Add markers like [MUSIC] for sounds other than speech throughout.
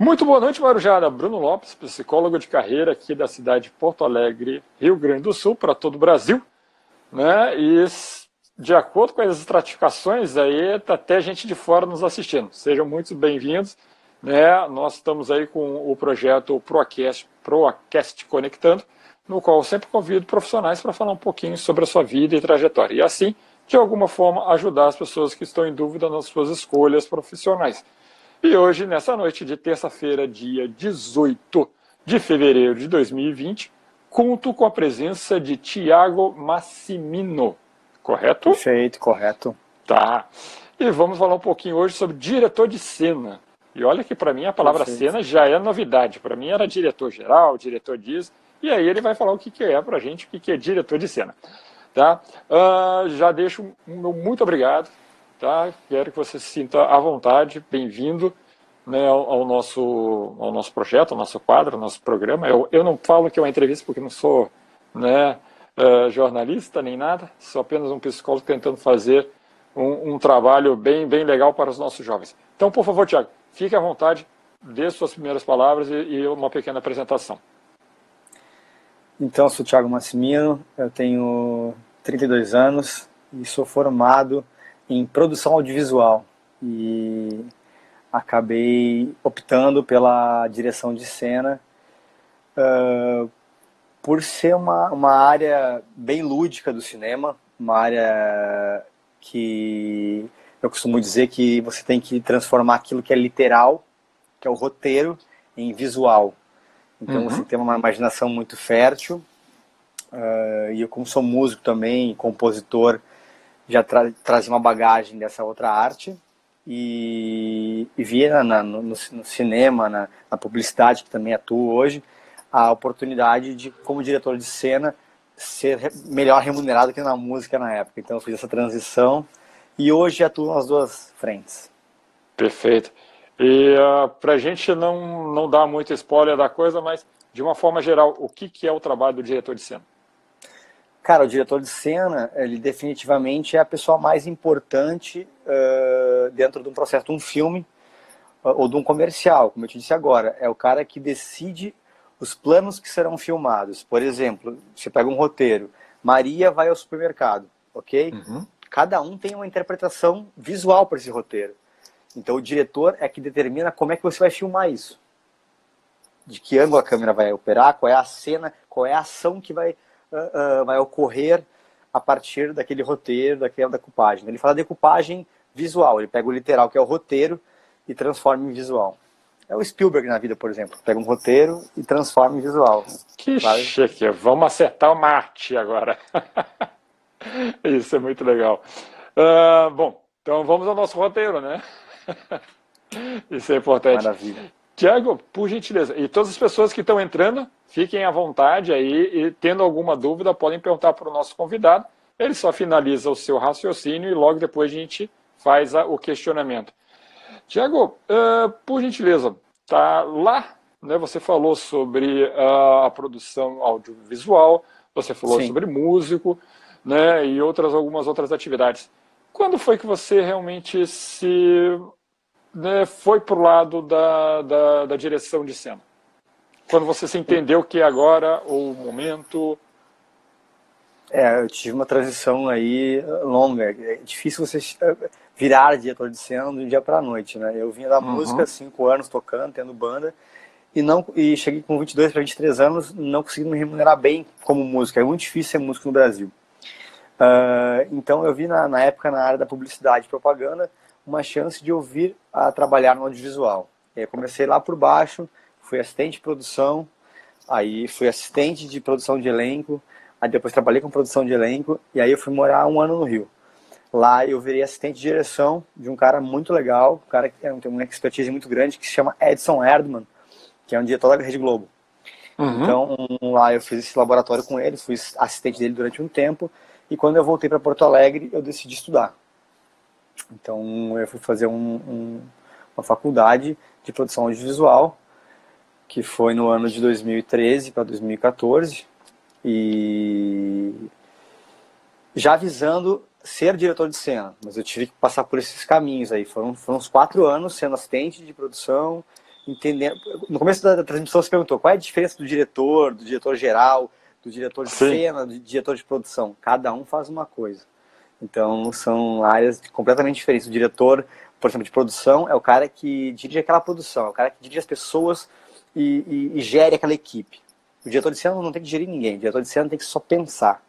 Muito boa noite, Marujada. Bruno Lopes, psicólogo de carreira aqui da cidade de Porto Alegre, Rio Grande do Sul, para todo o Brasil. Né? E de acordo com as estratificações, aí tá até gente de fora nos assistindo. Sejam muito bem-vindos. Né? Nós estamos aí com o projeto Proacast, Proacast Conectando, no qual eu sempre convido profissionais para falar um pouquinho sobre a sua vida e trajetória. E assim, de alguma forma, ajudar as pessoas que estão em dúvida nas suas escolhas profissionais. E hoje, nessa noite de terça-feira, dia 18 de fevereiro de 2020, conto com a presença de Tiago Massimino. Correto? Perfeito, correto. Tá. E vamos falar um pouquinho hoje sobre diretor de cena. E olha que para mim a palavra Perfeito. cena já é novidade. Para mim era diretor geral, diretor disso. E aí ele vai falar o que, que é para a gente, o que, que é diretor de cena. Tá? Uh, já deixo um meu muito obrigado tá? Quero que você se sinta à vontade, bem-vindo né, ao, ao, nosso, ao nosso projeto, ao nosso quadro, ao nosso programa. Eu, eu não falo que é uma entrevista porque não sou né, uh, jornalista nem nada, sou apenas um psicólogo tentando fazer um, um, trabalho bem, bem legal para os nossos jovens. Então, por favor, Tiago, fique à vontade, dê suas primeiras palavras e, e uma pequena apresentação. Então, sou Tiago Massimino, eu tenho 32 anos e sou formado em produção audiovisual e acabei optando pela direção de cena uh, por ser uma, uma área bem lúdica do cinema, uma área que eu costumo dizer que você tem que transformar aquilo que é literal, que é o roteiro, em visual. Então uhum. você tem uma imaginação muito fértil. Uh, e eu, como sou músico também, compositor, já tra trazia uma bagagem dessa outra arte e, e via na, no, no, cinema, na, na, publicidade, que também atuo hoje, a oportunidade de, como diretor de cena, ser melhor remunerado que na música na época. Então eu fiz essa transição e hoje atuo nas duas frentes. Perfeito. E uh, ah, para a gente não, não dar muito spoiler da coisa, mas de uma forma geral, o que, que é o trabalho do diretor de cena? Cara, o diretor de cena, ele definitivamente é a pessoa mais importante uh, dentro de um processo de um filme uh, ou de um comercial, como eu te disse agora. É o cara que decide os planos que serão filmados. Por exemplo, você pega um roteiro, Maria vai ao supermercado, ok? Uhum. Cada um tem uma interpretação visual para esse roteiro. Então o diretor é que determina como é que você vai filmar isso. De que ângulo a câmera vai operar, qual é a cena, qual é a ação que vai uh, vai ocorrer a partir daquele roteiro, daquela decupagem. Ele fala decupagem visual, ele pega o literal, que é o roteiro, e transforma em visual. É o Spielberg na vida, por exemplo. Pega um roteiro e transforma em visual. Que sabe? chique. Vamos acertar o Marte agora. [LAUGHS] Isso é muito legal. Uh, bom, então vamos ao nosso roteiro, né? [LAUGHS] Isso é importante. Maravilha. Tiago, por gentileza, e todas as pessoas que estão entrando, fiquem à vontade aí e tendo alguma dúvida podem perguntar para o nosso convidado. Ele só finaliza o seu raciocínio e logo depois a gente faz a, o questionamento. Tiago, uh, por gentileza, tá lá, né? Você falou sobre uh, a produção audiovisual, você falou Sim. sobre músico, né? E outras algumas outras atividades. Quando foi que você realmente se né, foi para o lado da, da, da, direção de cena? Quando você se entendeu que agora o momento. É, eu tive uma transição aí longa. É difícil você virar diretor de cena de um dia para a noite, né? Eu vinha da uhum. música, cinco anos tocando, tendo banda, e não e cheguei com 22 para 23 anos, não consegui me remunerar bem como músico. É muito difícil ser músico no Brasil. Uh, então eu vi na, na época na área da publicidade e propaganda uma chance de ouvir a trabalhar no audiovisual. Eu comecei lá por baixo, fui assistente de produção, aí fui assistente de produção de elenco, aí depois trabalhei com produção de elenco, e aí eu fui morar um ano no Rio. Lá eu virei assistente de direção de um cara muito legal, um cara que tem uma expertise muito grande, que se chama Edson Erdman, que é um diretor da Rede Globo. Uhum. Então lá eu fiz esse laboratório com ele, fui assistente dele durante um tempo, e quando eu voltei para Porto Alegre, eu decidi estudar. Então eu fui fazer um, um, uma faculdade de produção audiovisual, que foi no ano de 2013 para 2014, e já visando ser diretor de cena, mas eu tive que passar por esses caminhos aí. Foram, foram uns quatro anos sendo assistente de produção, entendendo. No começo da, da transmissão você perguntou qual é a diferença do diretor, do diretor geral, do diretor de Sim. cena, do diretor de produção. Cada um faz uma coisa. Então são áreas completamente diferentes. O diretor, por exemplo, de produção é o cara que dirige aquela produção, é o cara que dirige as pessoas e, e, e gere aquela equipe. O diretor de cena não tem que gerir ninguém. O diretor de cena tem que só pensar,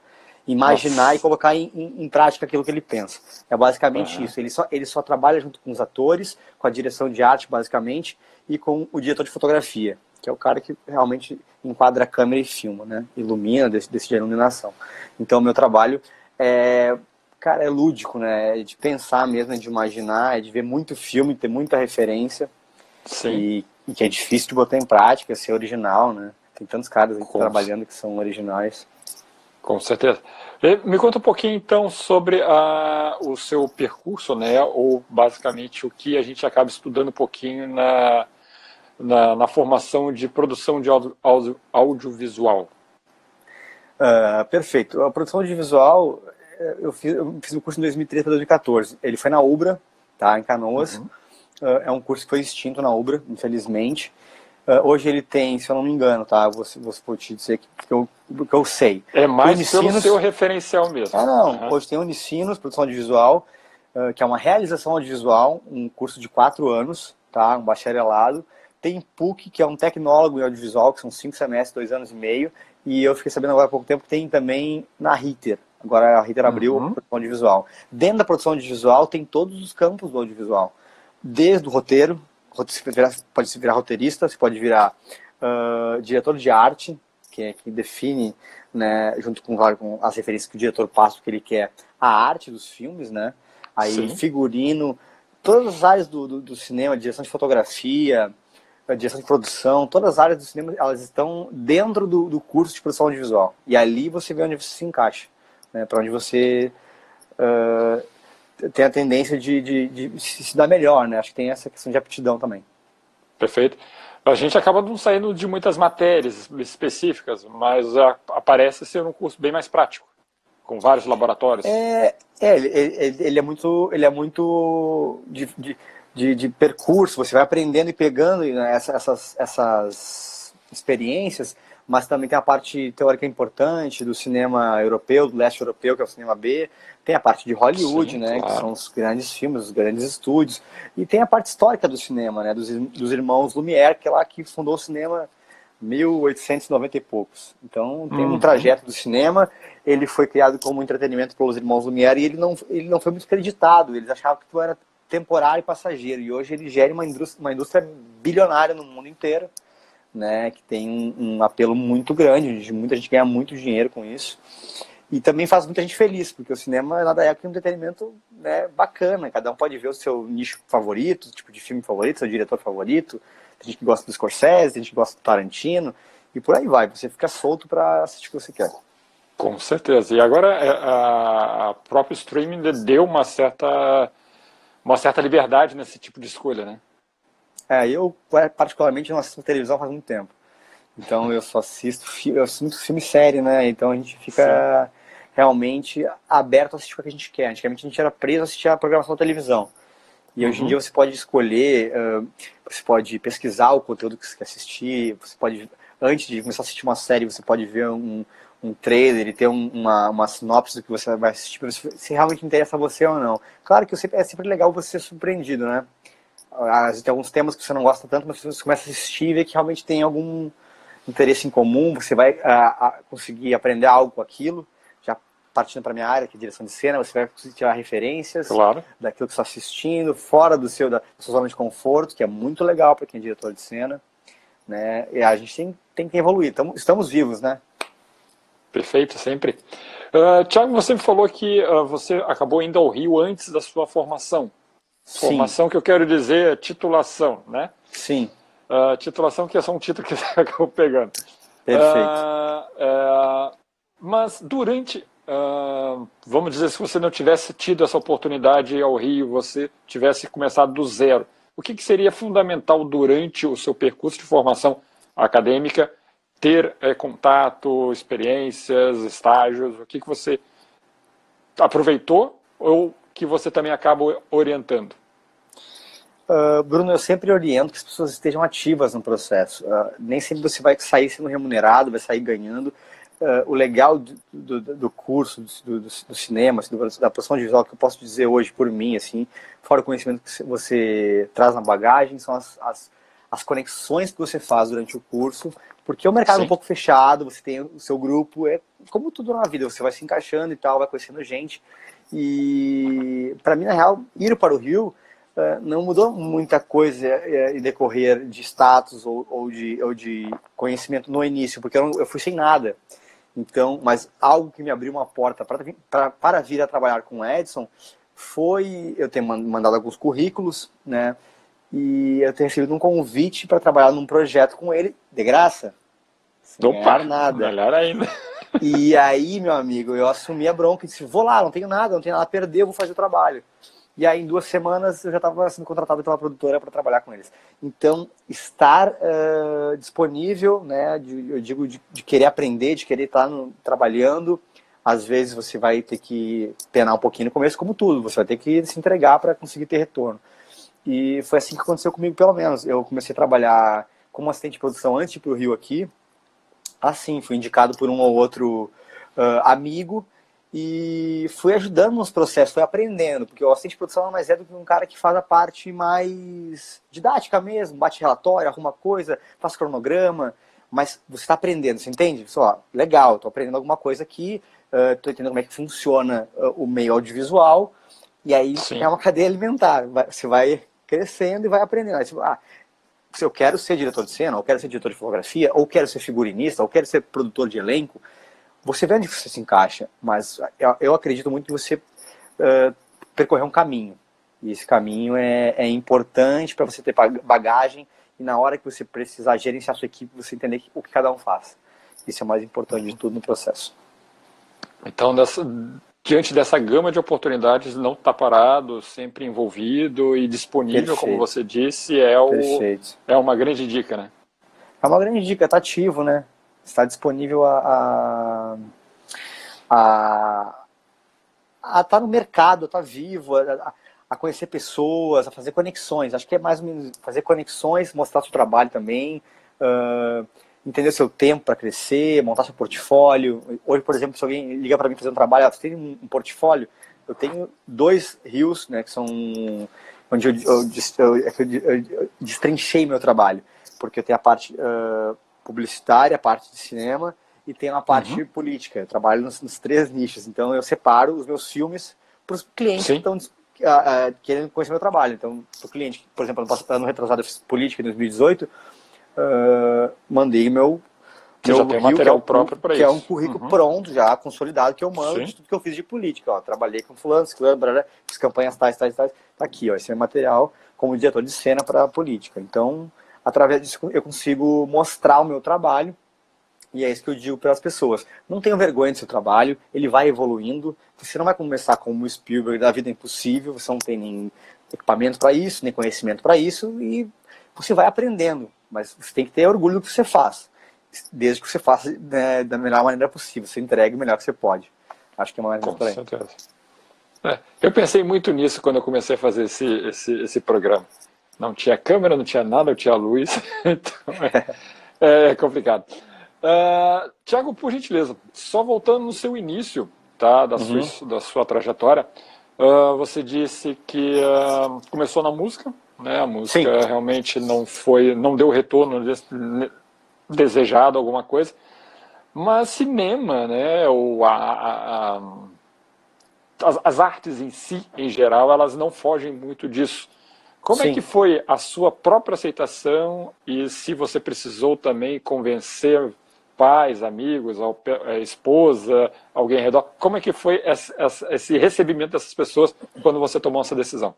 imaginar Nossa. e colocar em, em, em, prática aquilo que ele pensa. É basicamente uhum. isso. Ele só, ele só trabalha junto com os atores, com a direção de arte, basicamente, e com o diretor de fotografia, que é o cara que realmente enquadra a câmera e filma, né? Ilumina, decide a iluminação. Então, o meu trabalho é, cara, é lúdico, né? É de pensar mesmo, é de imaginar, é de ver muito filme, ter muita referência. Sim. E, e que é difícil de botar em prática, ser original, né? Tem tantos caras aí trabalhando que são originais. Com certeza. Me conta um pouquinho então sobre a, o seu percurso, né? Ou basicamente o que a gente acaba estudando um pouquinho na, na, na formação de produção de audio, audio, audiovisual. Uh, perfeito. A produção audiovisual, eu fiz, eu fiz o curso em 2013 para 2014. Ele foi na Ubra, tá? Em Canoas. Uhum. Uh, é um curso que foi extinto na Ubra, infelizmente. Uh, hoje ele tem, se eu não me engano, tá? Vou, vou te dizer que, que, eu, que eu sei. É mais Unicinos, pelo seu referencial mesmo. Ah, não. Uhum. Hoje tem Unicinos, produção audiovisual, uh, que é uma realização audiovisual, um curso de quatro anos, tá? Um bacharelado. Tem PUC, que é um tecnólogo em audiovisual, que são cinco semestres, dois anos e meio. E eu fiquei sabendo agora há pouco tempo que tem também na Ritter. Agora a Ritter abriu uhum. a produção audiovisual. Dentro da produção audiovisual tem todos os campos do audiovisual. Desde o roteiro, pode se virar roteirista, você pode virar uh, diretor de arte, que é que define, né, junto com, claro, com as referências que o diretor passa, o que ele quer, a arte dos filmes, né? Aí Sim. figurino, todas as áreas do, do, do, cinema, direção de fotografia, direção de produção, todas as áreas do cinema, elas estão dentro do, do curso de produção audiovisual. E ali você vê onde você se encaixa, né? Para onde você uh, tem a tendência de, de, de, se dar melhor, né? Acho que tem essa questão de aptidão também. Perfeito. A gente acaba não saindo de muitas matérias específicas, mas aparece ser um curso bem mais prático, com vários laboratórios. É, é ele, ele, é muito, ele é muito de, de, de, de percurso. Você vai aprendendo e pegando né, essas, essas experiências mas também tem a parte teórica importante do cinema europeu, do leste europeu, que é o cinema B, tem a parte de Hollywood, Sim, né, claro. que são os grandes filmes, os grandes estúdios, e tem a parte histórica do cinema, né, dos, dos irmãos Lumière, que é lá que fundou o cinema 1890 e poucos. Então tem uhum. um trajeto do cinema, ele foi criado como entretenimento pelos irmãos Lumière e ele não, ele não foi muito acreditado, eles achavam que tudo era temporário e passageiro, e hoje ele gera uma indústria, uma indústria bilionária no mundo inteiro, né, que tem um, um apelo muito grande, muita gente ganha muito dinheiro com isso. E também faz muita gente feliz, porque o cinema nada é que um entretenimento né, bacana. Cada um pode ver o seu nicho favorito, o tipo de filme favorito, seu diretor favorito. Tem gente que gosta do Scorsese, tem gente que gosta do Tarantino. E por aí vai, você fica solto para assistir o que você quer. Com certeza. E agora é, a própria streaming deu uma certa, uma certa liberdade nesse tipo de escolha, né? É, eu particularmente não assisto televisão faz muito tempo. Então eu só assisto, eu assisto filme série, né? Então a gente fica Sim. realmente aberto a assistir o que a gente quer. Antigamente a gente era preso a assistir a programação da televisão. E hoje em uhum. dia você pode escolher, você pode pesquisar o conteúdo que você quer assistir, você pode, antes de começar a assistir uma série, você pode ver um, um trailer e ter um, uma, uma sinopse do que você vai assistir, se realmente interessa a você ou não. Claro que é sempre legal você ser surpreendido, né? Tem alguns temas que você não gosta tanto, mas você começa a assistir e vê que realmente tem algum interesse em comum, você vai a, a conseguir aprender algo com aquilo. Já partindo para minha área, que é direção de cena, você vai conseguir tirar referências claro. daquilo que está assistindo, fora do seu da, da sua zona de conforto, que é muito legal para quem é diretor de cena. Né? E a gente tem, tem que evoluir. Tamo, estamos vivos, né? Perfeito, sempre. Uh, Tiago, você me falou que uh, você acabou indo ao Rio antes da sua formação. Formação Sim. que eu quero dizer é titulação, né? Sim. Uh, titulação que é só um título que [LAUGHS] você acabou pegando. Perfeito. Uh, uh, mas durante, vamos dizer, se você não tivesse tido essa oportunidade ao Rio, você tivesse começado do zero, o que, que seria fundamental durante o seu percurso de formação acadêmica ter é, contato, experiências, estágios? O que, que você aproveitou ou que você também acaba orientando? Uh, Bruno, eu sempre oriento que as pessoas estejam ativas no processo. Uh, nem sempre você vai sair sendo remunerado, vai sair ganhando. Uh, o legal do, do, do curso, do, do, do cinema, assim, da produção visual, que eu posso dizer hoje por mim, assim, fora o conhecimento que você traz na bagagem, são as, as, as conexões que você faz durante o curso, porque o mercado Sim. é um pouco fechado, você tem o seu grupo, é como tudo na vida, você vai se encaixando e tal, vai conhecendo gente. E para mim, na real, ir para o Rio é, não mudou muita coisa é, em decorrer de status ou, ou, de, ou de conhecimento no início, porque eu, eu fui sem nada. Então, mas algo que me abriu uma porta para, para, para vir a trabalhar com o Edson foi eu ter mandado alguns currículos, né? E eu ter recebido um convite para trabalhar num projeto com ele, de graça. Sem Opa, nada. Melhor ainda. [LAUGHS] E aí, meu amigo, eu assumi a bronca e disse: vou lá, não tenho nada, não tenho nada a perder, eu vou fazer o trabalho. E aí, em duas semanas, eu já estava sendo contratado pela produtora para trabalhar com eles. Então, estar uh, disponível, né, de, eu digo, de, de, querer aprender, de querer estar no, trabalhando, às vezes você vai ter que penar um pouquinho no começo, como tudo, você vai ter que se entregar para conseguir ter retorno. E foi assim que aconteceu comigo, pelo menos. Eu comecei a trabalhar como assistente de produção antes de ir para o Rio aqui. Assim, fui indicado por um ou outro uh, amigo e fui ajudando nos processos, fui aprendendo, porque o assistente de produção é mais é do que um cara que faz a parte mais didática mesmo, bate relatório, arruma coisa, faz cronograma, mas você está aprendendo, você entende? Só, legal, estou aprendendo alguma coisa aqui, estou uh, entendendo como é que funciona uh, o meio audiovisual, e aí Sim. é uma cadeia alimentar, você vai crescendo e vai aprendendo. Aí, tipo, ah, se eu quero ser diretor de cena, ou quero ser diretor de fotografia, ou quero ser figurinista, ou quero ser produtor de elenco, você vê onde você se encaixa, mas eu acredito muito que você uh, percorrer um caminho. E esse caminho é, é importante para você ter bagagem e na hora que você precisar gerenciar a sua equipe, você entender o que cada um faz. Isso é o mais importante de tudo no processo. Então, dessa, diante dessa gama de oportunidades, não estar tá parado, sempre envolvido e disponível, Perfeito. como você disse, é, o, é uma grande dica, né? É uma grande dica, está ativo, né? Está disponível a, a, a, estar tá no mercado, a estar tá vivo, a, a, conhecer pessoas, a fazer conexões. Acho que é mais ou menos fazer conexões, mostrar seu trabalho também, uh, entender seu tempo para crescer, montar seu portfólio. Hoje, por exemplo, se alguém liga para mim fazer um trabalho, ah, você tem um, portfólio? Eu tenho dois rios, né, que são onde eu, eu, eu, eu destrinchei meu trabalho, porque eu tenho a parte uh, publicitária, a parte de cinema e tem uma parte uhum. política. Eu trabalho nos, nos, três nichos, então eu separo os meus filmes para os clientes Sim. que estão uh, uh, querendo conhecer meu trabalho. Então, o cliente, por exemplo, ano, ano retrasado eu fiz política em 2018, uh, mandei meu que já tem Rio, material é próprio para isso. Que é um currículo uhum. pronto, já consolidado, que eu mando de tudo que eu fiz de política. Ó, trabalhei com fulano, ciclano, fiz campanhas tais, tais, tais. Tá aqui, ó, esse é material como diretor de cena para política. Então, através disso eu consigo mostrar o meu trabalho e é isso que eu digo para as pessoas. Não tenham vergonha do seu trabalho, ele vai evoluindo. Você não vai começar como o Spielberg da vida impossível, você não tem nem equipamento para isso, nem conhecimento para isso, e você vai aprendendo. Mas você tem que ter orgulho do que você faz, desde que você faça né, da melhor maneira possível, você entregue o melhor que você pode. Acho que é uma maneira Com certeza. É, eu pensei muito nisso quando eu comecei a fazer esse, esse, esse programa. Não tinha câmera, não tinha nada, não tinha luz. [LAUGHS] então é, é complicado. Uh, Tiago, por gentileza, só voltando no seu início tá, da, uhum. sua, da sua trajetória, uh, você disse que uh, começou na música, né? A música Sim. realmente não foi, não deu retorno desejado, alguma coisa. Mas cinema, né? Ou a, a, a as, as, artes em si, em geral, elas não fogem muito disso. Como é Sim. é que foi a sua própria aceitação e se você precisou também convencer pais, amigos, a esposa, alguém ao redor, como é que foi esse recebimento dessas pessoas quando você tomou essa decisão?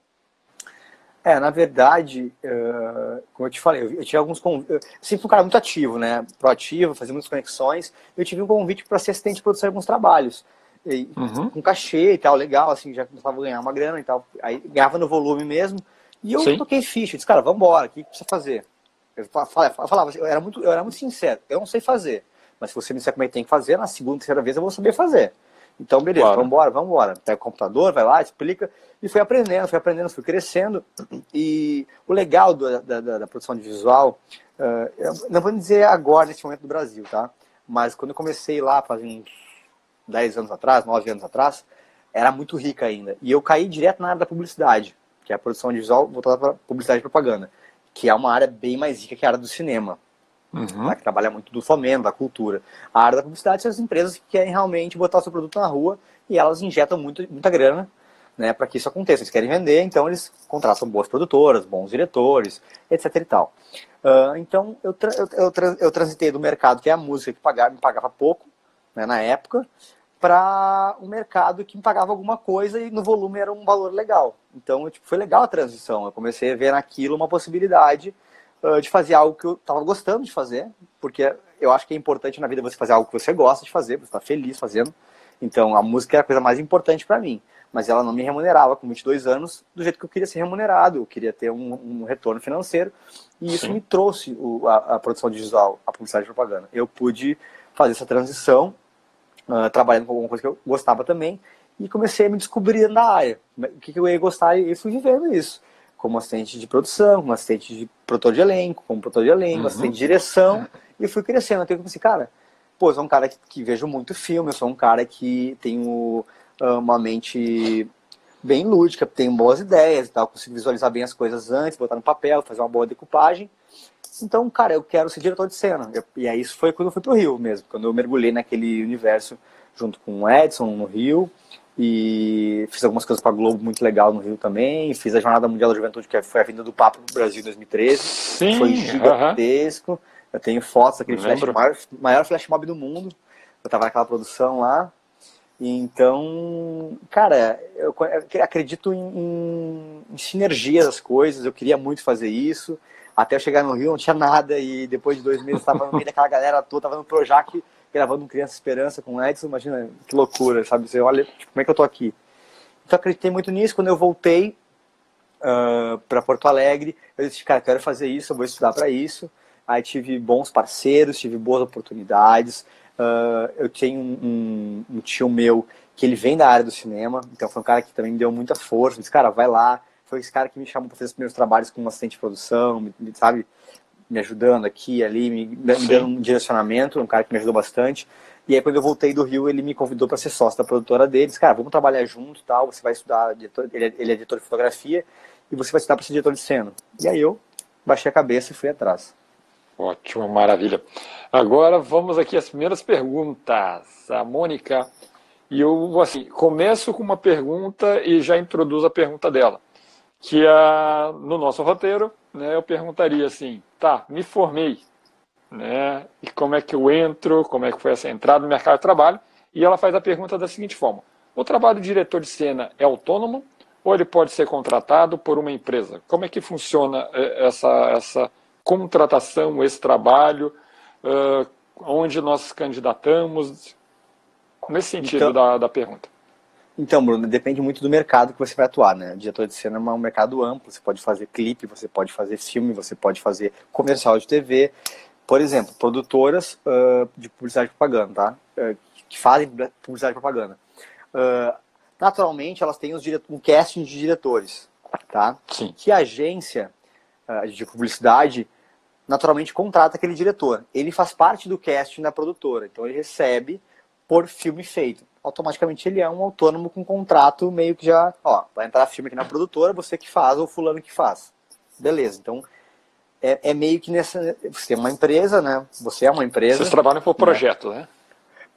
É, na verdade, uh, como eu te falei, eu, eu tinha alguns convites. Sempre fui um cara muito ativo, né? Proativo, fazia muitas conexões. Eu tive um convite para ser assistente de produção de alguns trabalhos. E, uhum. Com cachê e tal, legal, assim, já começava a ganhar uma grana e tal. Aí ganhava no volume mesmo. E eu Sim. toquei ficha, disse, cara, vamos embora, o que precisa fazer? Eu falava, eu, falava, eu, era muito, eu era muito sincero, eu não sei fazer, mas se você me disser como é que tem que fazer, na segunda, terceira vez eu vou saber fazer. Então, beleza, claro. vamos embora, vamos embora. Pega o computador, vai lá, explica. E fui aprendendo, fui aprendendo, fui crescendo. E o legal do, da, da, da, produção de visual, uh, não vou dizer agora, nesse momento do Brasil, tá? Mas quando eu comecei lá, fazendo uns 10 anos atrás, 9 anos atrás, era muito rica ainda. E eu caí direto na área da publicidade, que é a produção de visual voltada para publicidade e propaganda, que é uma área bem mais rica que a área do cinema. Uhum. Tá? Que trabalha muito do fomento, da cultura. A área da publicidade são as empresas que querem realmente botar o seu produto na rua e elas injetam muito, muita grana né, para que isso aconteça. Eles querem vender, então eles contratam boas produtoras, bons diretores, etc. e tal. Uh, então eu, tra eu, eu, tra eu, transitei do mercado que é a música que pagava, me pagava pouco né, na época para um mercado que me pagava alguma coisa e no volume era um valor legal. Então tipo, foi legal a transição. Eu comecei a ver naquilo uma possibilidade uh, de fazer algo que eu estava gostando de fazer, porque eu acho que é importante na vida você fazer algo que você gosta de fazer, você está feliz fazendo. Então a música é a coisa mais importante para mim. Mas ela não me remunerava com 22 anos do jeito que eu queria ser remunerado, eu queria ter um, um retorno financeiro, e isso Sim. me trouxe o, a, a, produção digital, a publicidade e propaganda. Eu pude fazer essa transição, uh, trabalhando com alguma coisa que eu gostava também, e comecei a me descobrir na área, o que, que eu ia gostar, e fui vivendo isso, como assistente de produção, como assistente de produtor de elenco, como produtor de elenco, uhum. assistente de direção, e fui crescendo, até que eu pensei, cara, pô, eu sou um cara que, que vejo muito filme, eu sou um cara que tenho uma mente bem lúdica, tenho boas ideias e tal, consigo visualizar bem as coisas antes, botar no papel, fazer uma boa decupagem. Então, cara, eu quero ser diretor de cena. E aí isso foi quando eu fui pro Rio mesmo, quando eu mergulhei naquele universo junto com o Edson no Rio e fiz algumas coisas para Globo muito legal no Rio também. Fiz a Jornada Mundial da Juventude, que foi a vinda do Papa pro Brasil em 2013. Sim, foi gigantesco. Uh -huh. Eu tenho fotos daquele flash, maior, maior flash mob do mundo. Eu tava naquela produção lá. Então, cara, eu acredito em, em, em sinergia das coisas. Eu queria muito fazer isso. Até eu chegar no Rio não tinha nada e depois de dois meses estava no meio daquela galera toda, estava no Projac gravando um Criança Esperança com o Edson. Imagina que loucura, sabe? Você olha, tipo, como é que eu tô aqui? Então acreditei muito nisso. Quando eu voltei uh, para Porto Alegre, eu disse, cara, quero fazer isso, eu vou estudar para isso. Aí tive bons parceiros, tive boas oportunidades. Uh, eu tenho um, um, tio meu que ele vem da área do cinema, então foi um cara que também me deu muita força, disse, cara, vai lá. Foi esse cara que me chamou para fazer os primeiros trabalhos como assistente de produção, sabe, me ajudando aqui e ali, me, me dando um direcionamento, um cara que me ajudou bastante. E aí quando eu voltei do Rio, ele me convidou para ser sócio da produtora deles. Cara, vamos trabalhar junto tal, você vai estudar, ele é, ele é editor de fotografia, e você vai estudar para ser diretor de cena. E aí eu baixei a cabeça e fui atrás. Ótimo, maravilha. Agora vamos aqui às primeiras perguntas. A Mônica, e eu assim, começo com uma pergunta e já introduzo a pergunta dela. Que é, no nosso roteiro, né, eu perguntaria assim, tá, me formei, né, e como é que eu entro, como é que foi essa entrada no mercado de trabalho? E ela faz a pergunta da seguinte forma: o trabalho de diretor de cena é autônomo ou ele pode ser contratado por uma empresa? Como é que funciona eh, essa, essa contratação, esse trabalho, uh, onde nós candidatamos, nesse sentido então, da, da pergunta. Então, Bruno, depende muito do mercado que você vai atuar, né? Diretor de cena é um mercado amplo, você pode fazer clipe, você pode fazer filme, você pode fazer comercial de TV. Por exemplo, produtoras uh, de publicidade e propaganda, tá? Uh, que fazem publicidade e propaganda. Uh, naturalmente, elas têm um casting de diretores, tá? Sim. Que a agência de publicidade naturalmente contrata aquele diretor. Ele faz parte do casting da produtora, então ele recebe por filme feito. Automaticamente ele é um autônomo com contrato meio que já, ó, vai entrar filme aqui na produtora, você que faz ou fulano que faz. Beleza, então é, é meio que nessa. Você tem uma empresa, né? Você é uma empresa. Vocês trabalham por né? projeto, né? né?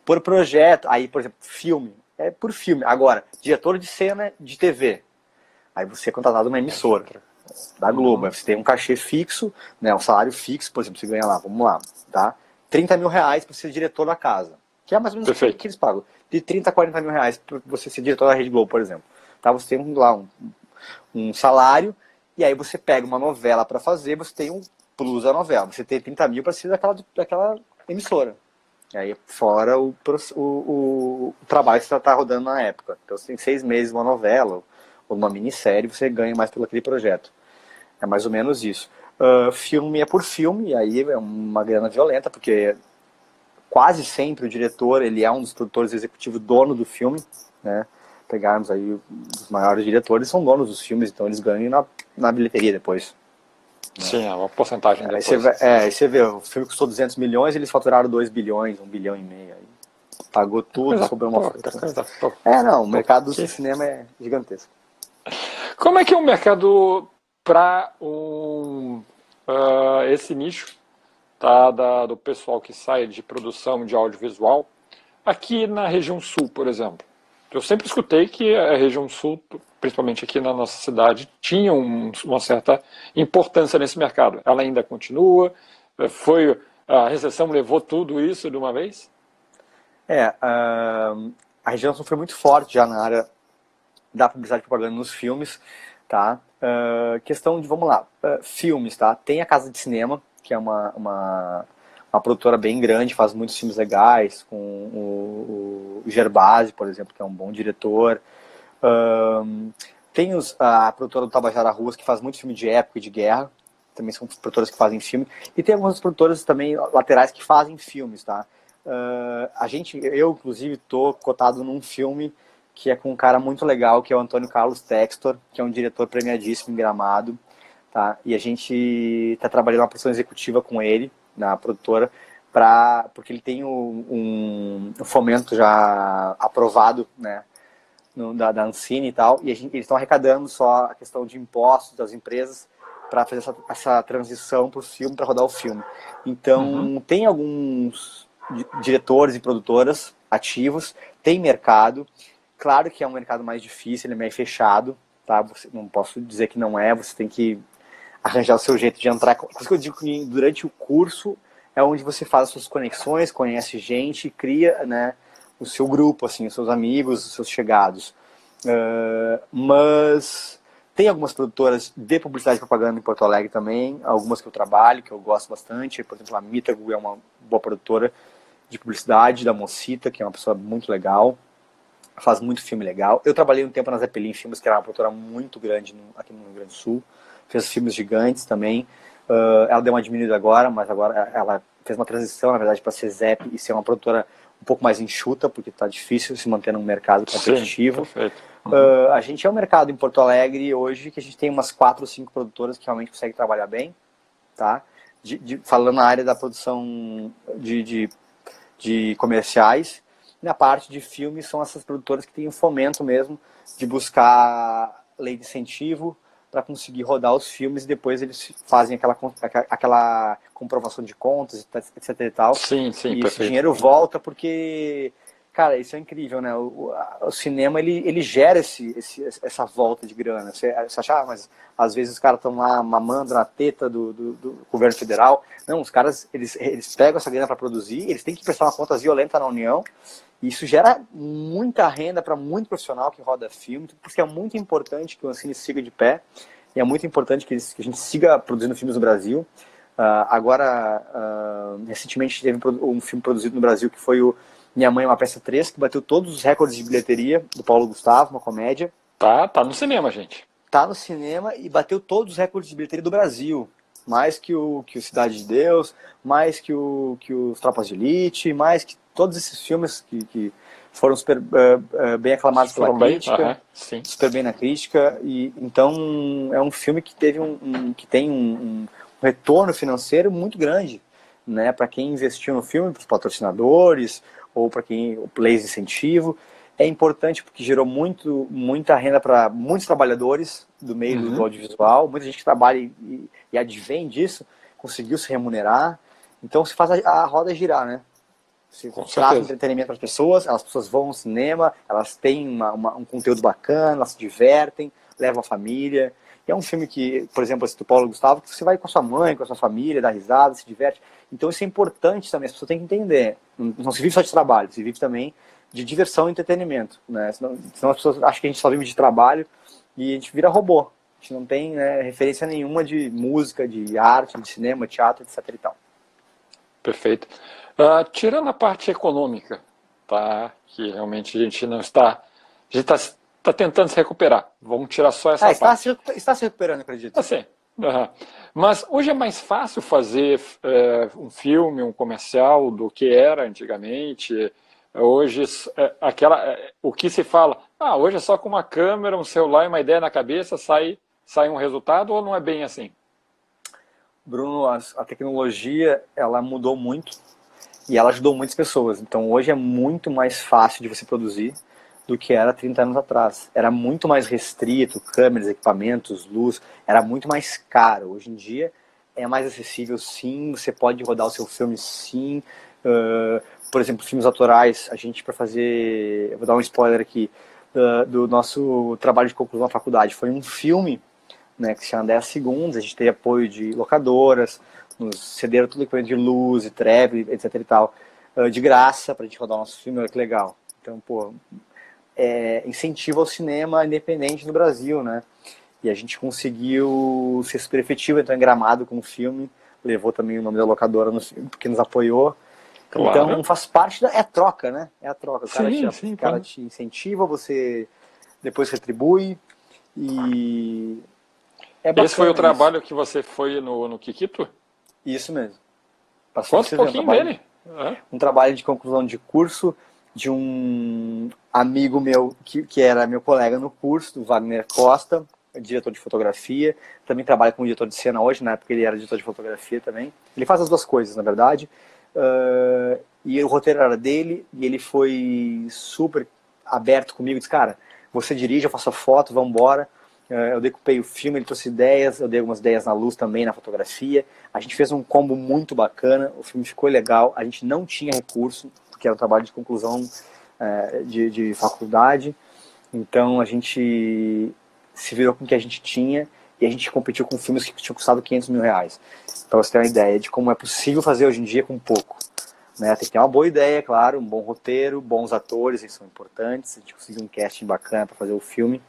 Por projeto. Aí, por exemplo, filme. É por filme. Agora, diretor de cena de TV. Aí você é contratado numa emissora da Globo. Você tem um cachê fixo, né, um salário fixo, por exemplo, você ganha lá, vamos lá, tá? 30 mil reais para ser diretor da casa. Que é mais ou menos o que eles pagam. De 30 a 40 mil reais para você ser diretor da Rede Globo, por exemplo. Tá? Você tem lá um, um salário, e aí você pega uma novela para fazer, você tem um plus da novela. Você tem 30 mil para ser daquela, daquela emissora. E aí, fora o, o, o, o trabalho que você está rodando na época. Então, você tem seis meses uma novela, ou uma minissérie, você ganha mais pelo aquele projeto. É mais ou menos isso. Uh, filme é por filme, e aí é uma grana violenta, porque quase sempre o diretor, ele é um dos produtores executivos, dono do filme, né? Pegarmos aí os maiores diretores, são donos dos filmes, então eles ganham na, na bilheteria depois. Sim, é uma porcentagem é, depois. Aí você, é, aí você vê, o filme custou 200 milhões, eles faturaram 2 bilhões, 1 bilhão e meio. Aí pagou tudo, Coisa sobrou uma coisa. É, não, o mercado do cinema é gigantesco. Como é que é o mercado para um, ah, esse nicho tá, da, do pessoal que sai de produção de audiovisual aqui na região sul, por exemplo? Eu sempre escutei que a região sul, principalmente aqui na nossa cidade, tinha um- uma certa importância nesse mercado. Ela ainda continua? Foi a recessão levou tudo isso de uma vez? É, ahn, a região sul foi muito forte já na área da publicidade propaganda nos filmes, tá? Ah, questão de, vamos lá, ah, filmes, tá? Tem a Casa de Cinema, que é uma, uma, uma produtora bem grande, faz muitos filmes legais, com o, o Gerbasi, por exemplo, que é um bom diretor. Ahn, tem os, a produtora do Tabajara Ruas, que faz muito filme de época e de guerra, também são produtoras que fazem filme. E tem algumas produtoras também laterais que fazem filmes, tá? Ah, a gente, eu inclusive, tô cotado num filme que é com um cara muito legal, que é o Antônio Carlos Textor, que é um diretor premiadíssimo em Gramado, tá? E a gente tá trabalhando uma produção executiva com ele, na produtora, pra, porque ele tem um, um- fomento já aprovado, né? no- da, da Ancine e tal, e a gente- eles estão arrecadando só a questão de impostos das empresas para fazer essa, essa transição para o filme, para rodar o filme. Então, tem alguns di- diretores e produtoras ativos, tem mercado. Claro que é um mercado mais difícil, ele é meio fechado, tá? Você, não posso dizer que não é, você tem que arranjar o seu jeito de entrar. Por isso que eu digo que durante o curso é onde você faz as suas conexões, conhece gente, cria, né, o seu grupo, assim, os seus amigos, os seus chegados. Ah, mas tem algumas produtoras de publicidade e propaganda em Porto Alegre também, algumas que eu trabalho, que eu gosto bastante. Por exemplo, a Mitago é uma boa produtora de publicidade, da Mocita, que é uma pessoa muito legal, faz muito filme legal. Eu trabalhei um tempo na Zeppelin Filmes, que era uma produtora muito grande no- aqui no Rio Grande do Sul, fez filmes gigantes também. Ah, ela deu uma diminuída agora, mas agora ela fez uma transição, na verdade, para ser Zep e ser uma produtora um pouco mais enxuta, porque está difícil se manter num mercado competitivo. Sim, perfeito. Uh, a gente é um mercado em Porto Alegre hoje que a gente tem umas quatro ou cinco produtoras que realmente conseguem trabalhar bem, tá? De- de- falando na área da produção de, de, de comerciais. Na parte de filmes são essas produtoras que têm o fomento mesmo de buscar lei de incentivo para conseguir rodar os filmes e depois eles fazem aquela, aquela- comprovação de contas, etc e tal. Sim, sim, e esse perfeito. dinheiro volta porque, cara, isso é incrível, né? O, a- o cinema ele, ele gera esse, esse, essa volta de grana. Você, você acha, ah, mas às vezes os caras estão lá mamando na teta do, do, do governo federal. Não, os caras eles, eles pegam essa grana para produzir, eles têm que prestar uma conta violenta na União. E isso gera muita renda para muito profissional que roda filme, porque é muito importante que o Ancine siga de pé. E é muito importante que, eles- que a gente siga produzindo filmes no Brasil. Ah, agora, ah, recentemente teve um filme produzido no Brasil que foi o Minha Mãe é uma Peça 3, que bateu todos os recordes de bilheteria do Paulo Gustavo, uma comédia. Tá, tá no cinema, gente. Tá no cinema e bateu todos os recordes de bilheteria do Brasil. Mais que o, que o Cidade de Deus, mais que, o, que os Tropas de Elite, mais que todos esses filmes que, que foram super eh, eh, bem aclamados pela bem? crítica Aham, sim. super bem na crítica e então é um filme que teve um, um- que tem um, um retorno financeiro muito grande né para quem investiu no filme para os patrocinadores ou para quem o plays de incentivo é importante porque gerou muito muita renda para muitos trabalhadores do meio Uhum. do audiovisual muita gente que trabalha e, e advém disso conseguiu se remunerar então se faz a, a roda girar né se Com traz certeza. entretenimento para as pessoas, as pessoas vão ao cinema, elas têm uma- uma- um conteúdo bacana, elas se divertem, levam a família. É um filme que, por exemplo, esse do Paulo Gustavo, que você vai com a sua mãe, com a sua família, dá risada, se diverte. Então isso é importante também, as pessoas têm que entender. Não se vive só de trabalho, se vive também de diversão e entretenimento. Né? Senão, senão as pessoas acham que a gente só vive de trabalho e a gente vira robô. A gente não tem né, referência nenhuma de música, de arte, de cinema, teatro, etc. E tal. Perfeito. Ah, tirando a parte econômica, tá? Que realmente a gente não está. A gente está tá tentando se recuperar. Vamos tirar só essa Ah, está parte. se, está se recuperando, acredito. Assim, Uhum. Mas hoje é mais fácil fazer é, um filme, um comercial do que era antigamente. Hoje, é, aquela, é, o que se fala, ah, hoje é só com uma câmera, um celular e uma ideia na cabeça, sai, sai um resultado ou não é bem assim? Bruno, a, a tecnologia ela mudou muito e ela ajudou muitas pessoas. Então hoje é muito mais fácil de você produzir do que era 30 anos atrás. Era muito mais restrito, câmeras, equipamentos, luz, era muito mais caro. Hoje em dia é mais acessível, sim. Você pode rodar o seu filme, sim. Uh, por exemplo, filmes autorais, a gente para fazer, eu vou dar um spoiler aqui uh, do nosso trabalho de conclusão na faculdade, foi um filme, né, que se chama 10 segundos. A gente teve apoio de locadoras, nos cederam tudo equipamento de luz e treve, etc e tal, uh, de graça para a gente rodar o nosso filme, olha que legal. Então, pô, é, incentivo ao cinema independente no Brasil, né? E a gente conseguiu ser super efetivo, então em Gramado com o filme, levou também o nome da locadora no filme, porque nos apoiou. Claro. Então faz parte da. É troca, né? É a troca. O cara, sim, te, sim, cara te incentiva, você depois retribui. E. É Esse foi o isso. trabalho que você foi no, no Kikito? Isso mesmo. Passou Conta um pouquinho dele. É. Um trabalho de conclusão de curso de um amigo meu que, que era meu colega no curso, do Wagner Costa, diretor de fotografia. Também trabalha como diretor de cena hoje, na época ele era diretor de fotografia também. Ele faz as duas coisas, na verdade. Uh, e o roteiro era dele, e ele foi super aberto comigo, disse, cara, você dirige, eu faço a foto, vamos embora. Uh, eu decupei o filme, ele trouxe ideias, eu dei algumas ideias na luz também, na fotografia. A gente fez um combo muito bacana, o filme ficou legal, a gente não tinha recurso, que era um trabalho de conclusão é, de, de faculdade. Então a gente se virou com o que a gente tinha e a gente competiu com filmes que tinham custado 500 mil reais. Então você tem uma ideia de como é possível fazer hoje em dia com pouco. Né? Tem que ter uma boa ideia, claro, um bom roteiro, bons atores, eles são importantes. A gente conseguiu um casting bacana para fazer o filme.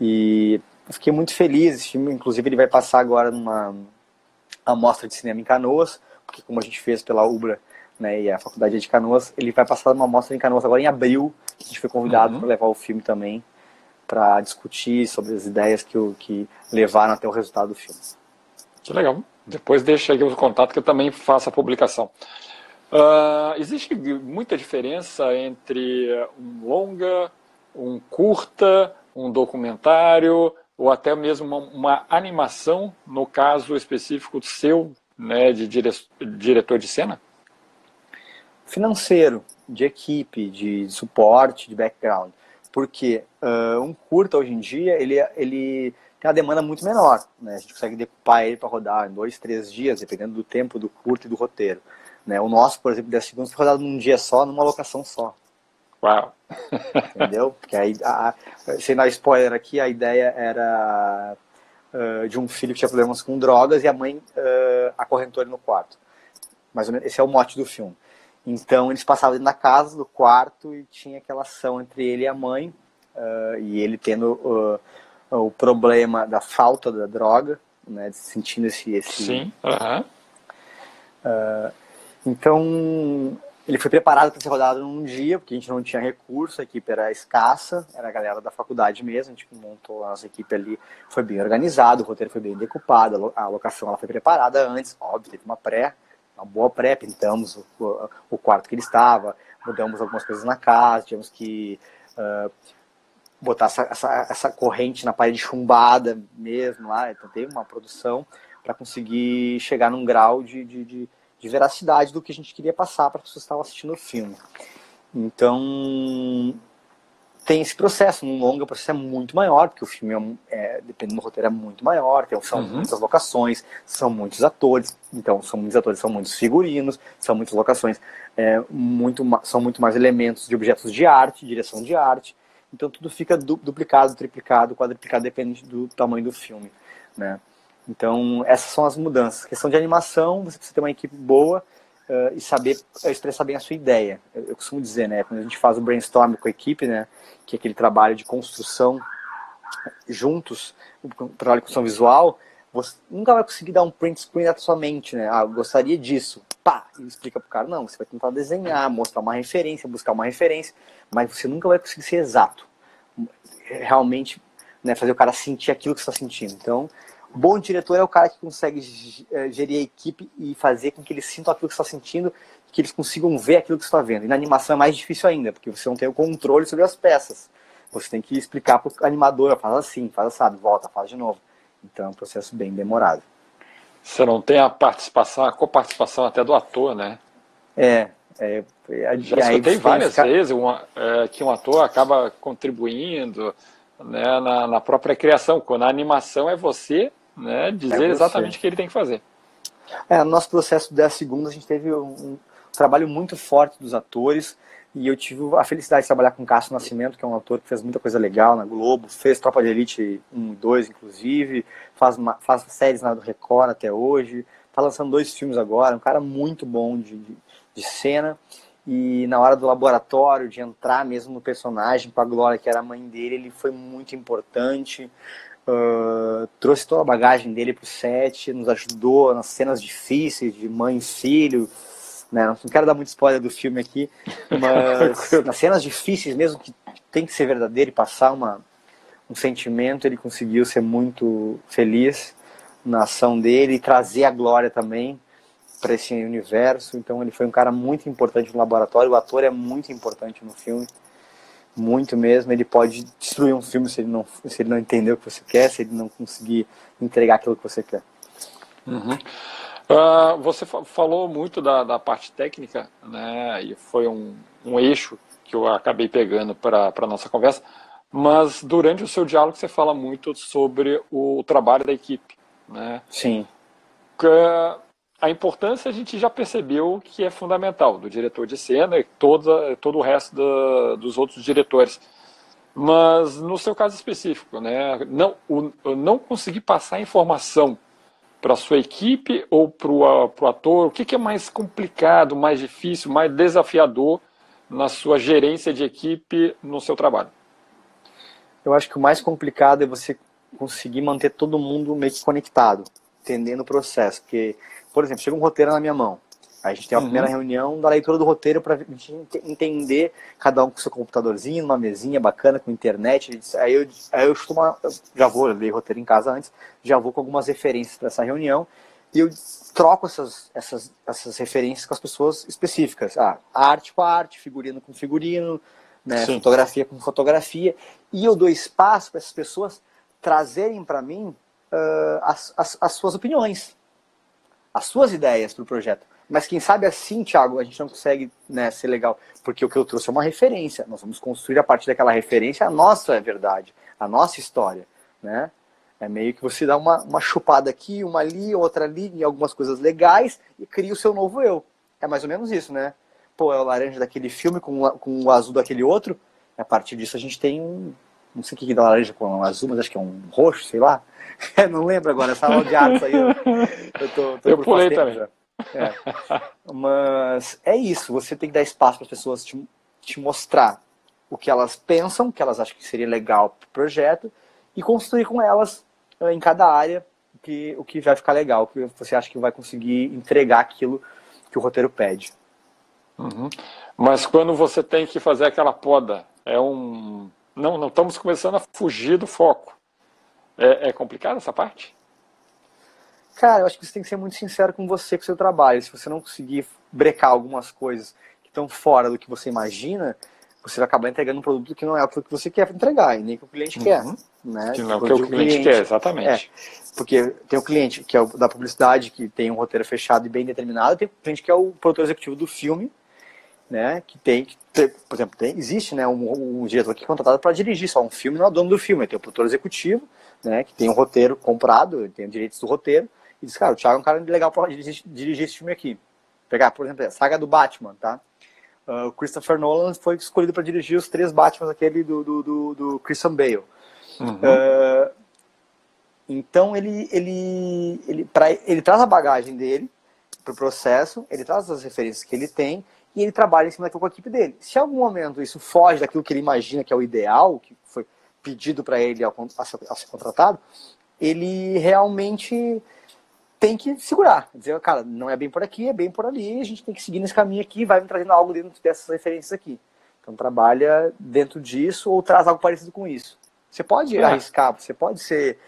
E eu fiquei muito feliz. Esse filme, inclusive, ele vai passar agora numa amostra de cinema em Canoas, porque como a gente fez pela Ubra né, e a Faculdade de Canoas, ele vai passar uma mostra em Canoas agora em abril. A gente foi convidado uhum. para levar o filme também, para discutir sobre as ideias que, o, que levaram até o resultado do filme. Que legal. Depois deixa aí o contato que eu também faço a publicação. Uh, existe muita diferença entre um longa, um curta, um documentário ou até mesmo uma, uma animação, no caso específico seu, né, de dire diretor de cena? Financeiro, de equipe, de suporte, de background. Porque uh, um curta hoje em dia, ele, ele tem uma demanda muito menor. Né? A gente consegue decupar ele para rodar em dois, três dias, dependendo do tempo do curto e do roteiro. Né? O nosso, por exemplo, 10 segundos foi rodado num dia só, numa locação só. Uau! [LAUGHS] Entendeu? Porque aí, a, sem dar spoiler aqui, a ideia era uh, de um filho que tinha problemas com drogas e a mãe uh, acorrentou ele no quarto. Menos, esse é o mote do filme. Então eles passavam dentro da casa, do quarto, e tinha aquela ação entre ele e a mãe, uh, e ele tendo uh, o problema da falta da droga, né, sentindo esse... esse Sim, uhum. uh, Então ele foi preparado para ser rodado num dia, porque a gente não tinha recurso, a equipe era escassa, era a galera da faculdade mesmo, a gente montou a nossa equipe ali, foi bem organizado, o roteiro foi bem decupado, a locação ela foi preparada antes, óbvio, teve uma pré, uma boa pré, pintamos o, o, quarto que ele estava, mudamos algumas coisas na casa, tivemos que uh, botar essa, essa, essa, corrente na parede chumbada mesmo lá, então teve uma produção para conseguir chegar num grau de, de, de, de, veracidade do que a gente queria passar para as pessoas que estavam assistindo o filme. Então, tem esse processo. Um longa o processo é muito maior, porque o filme, é, é, dependendo do roteiro, é muito maior. Então, são uhum. muitas locações, são muitos atores. Então, são muitos atores, são muitos figurinos, são muitas locações. É, muito, são muito mais elementos de objetos de arte, direção de arte. Então, tudo fica duplicado, triplicado, quadruplicado, depende do tamanho do filme. Né? Então, essas são as mudanças. questão de animação, você precisa ter uma equipe boa uh, e saber expressar bem a sua ideia. Eu, eu, costumo dizer, né, quando a gente faz o brainstorm com a equipe, né, que é aquele trabalho de construção juntos, o trabalho de construção visual, você nunca vai conseguir dar um print screen na sua mente, né? Ah, eu gostaria disso. Pá! E explica pro cara, não, você vai tentar desenhar, mostrar uma referência, buscar uma referência, mas você nunca vai conseguir ser exato. Realmente, né, fazer o cara sentir aquilo que está sentindo. Então, Bom diretor é o cara que consegue eh, gerir a equipe e fazer com que eles sintam aquilo que você está sentindo, que eles consigam ver aquilo que você está vendo. E na animação é mais difícil ainda, porque você não tem o controle sobre as peças. Você tem que explicar para o animador, faz assim, faz assim, volta, faz de novo. Então é um processo bem demorado. Você não tem a participação, a coparticipação até do ator, né? É. é, é Já escutei várias ficar... vezes uma, é, que um ator acaba contribuindo né, na, na, própria criação, quando a animação é você né, dizer é exatamente o que ele tem que fazer. É, no nosso processo da segunda, a gente teve um, trabalho muito forte dos atores, e eu tive a felicidade de trabalhar com o Cássio Nascimento, que é um ator que fez muita coisa legal na Globo, fez Tropa de Elite 1 e 2, inclusive, faz, faz séries na Record até hoje, tá lançando dois filmes agora, um cara muito bom de, de, de cena. E na hora do laboratório, de entrar mesmo no personagem com a Glória, que era a mãe dele, ele foi muito importante. Uh, trouxe toda a bagagem dele pro set, nos ajudou nas cenas difíceis de mãe e filho, né? Não quero dar muito spoiler do filme aqui, [LAUGHS] mas nas cenas difíceis mesmo, que tem que ser verdadeiro e passar uma, um sentimento, ele conseguiu ser muito feliz na ação dele e trazer a glória também para esse universo. Então ele foi um cara muito importante no laboratório. O ator é muito importante no filme, muito mesmo. Ele pode destruir um filme se ele não, se ele não entender o que você quer, se ele não conseguir entregar aquilo que você quer. Uhum. Uh, você falou muito da, da, parte técnica, né, e foi um, um eixo que eu acabei pegando para a nossa conversa, mas durante o seu diálogo você fala muito sobre o trabalho da equipe. Né? Sim. A importância a gente já percebeu que é fundamental, do diretor de cena e toda, todo o resto da, dos outros diretores. Mas no seu caso específico, né, não, o, não conseguir passar informação para a sua equipe ou para o ator? O que, que é mais complicado, mais difícil, mais desafiador na sua gerência de equipe no seu trabalho? Eu acho que o mais complicado é você conseguir manter todo mundo meio que conectado, entendendo o processo. Porque, por exemplo, chega um roteiro na minha mão. Aí a gente tem a uhum. primeira reunião da leitura do roteiro para a gente entender, cada um com seu computadorzinho, numa mesinha bacana, com internet. Aí eu, aí eu costumo, já vou ler roteiro em casa antes, já vou com algumas referências para essa reunião e eu troco essas, essas, essas referências com as pessoas específicas. Ah, arte com arte, figurino com figurino, né, fotografia com fotografia. E eu dou espaço para essas pessoas trazerem para mim uh, as, as, as suas opiniões, as suas ideias para o projeto. Mas quem sabe assim, Thiago, a gente não consegue né, ser legal. Porque o que eu trouxe é uma referência. Nós vamos construir a partir daquela referência a nossa verdade, a nossa história. Né? É meio que você dá uma, uma chupada aqui, uma ali, outra ali, em algumas coisas legais e cria o seu novo eu. É mais ou menos isso, né? Pô, é o laranja daquele filme com, com o azul daquele outro. A partir disso a gente tem. Não sei o que é da laranja com azul, mas acho que é um roxo, sei lá. [LAUGHS] não lembro agora, essa aula de arte aí. Eu, eu, tô, tô eu pulei também. Já. É. Mas é isso, você tem que dar espaço para as pessoas te, te mostrar o que elas pensam, o que elas acham que seria legal para o projeto, e construir com elas eh, em cada área o que, o que vai ficar legal, o que você acha que vai conseguir entregar aquilo que o roteiro pede. Uhum. Mas quando você tem que fazer aquela poda, é um. Não, não estamos começando a fugir do foco. É, é complicado essa parte? Cara, eu acho que você tem que ser muito sincero com você, com o seu trabalho. Se você não conseguir brecar algumas coisas que estão fora do que você imagina, você vai acabar entregando um produto que não é aquilo que você quer entregar e nem que o cliente uhum. quer. Né? Que não é o que o cliente, cliente quer, exatamente. É, porque tem o cliente que é o da publicidade, que tem um roteiro fechado e bem determinado, tem o cliente que é o produtor executivo do filme, né? Que tem, que por exemplo, tem, existe né, um, um diretor que é contratado para dirigir só um filme, não é o dono do filme, tem o produtor executivo, né? Que tem um roteiro comprado, tem os direitos do roteiro e diz, cara, o Thiago é um cara legal para dirigir, dirigir, esse filme aqui. Pegar, por exemplo, a saga do Batman, tá? Uh, o Christopher Nolan foi escolhido para dirigir os três Batman, aquele do, do, do, do Christian Bale. Uhum. Uh, então ele, ele, ele, pra, ele traz a bagagem dele para o processo, ele traz as referências que ele tem e ele trabalha em cima daquilo com a equipe dele. Se em algum momento isso foge daquilo que ele imagina que é o ideal, que foi pedido para ele ao, a ser, a ser contratado, ele realmente tem que segurar. Dizer, cara, não é bem por aqui, é bem por ali, a gente tem que seguir nesse caminho aqui, vai me trazendo algo dentro dessas referências aqui. Então trabalha dentro disso ou traz algo parecido com isso. Você pode é. arriscar, você pode ser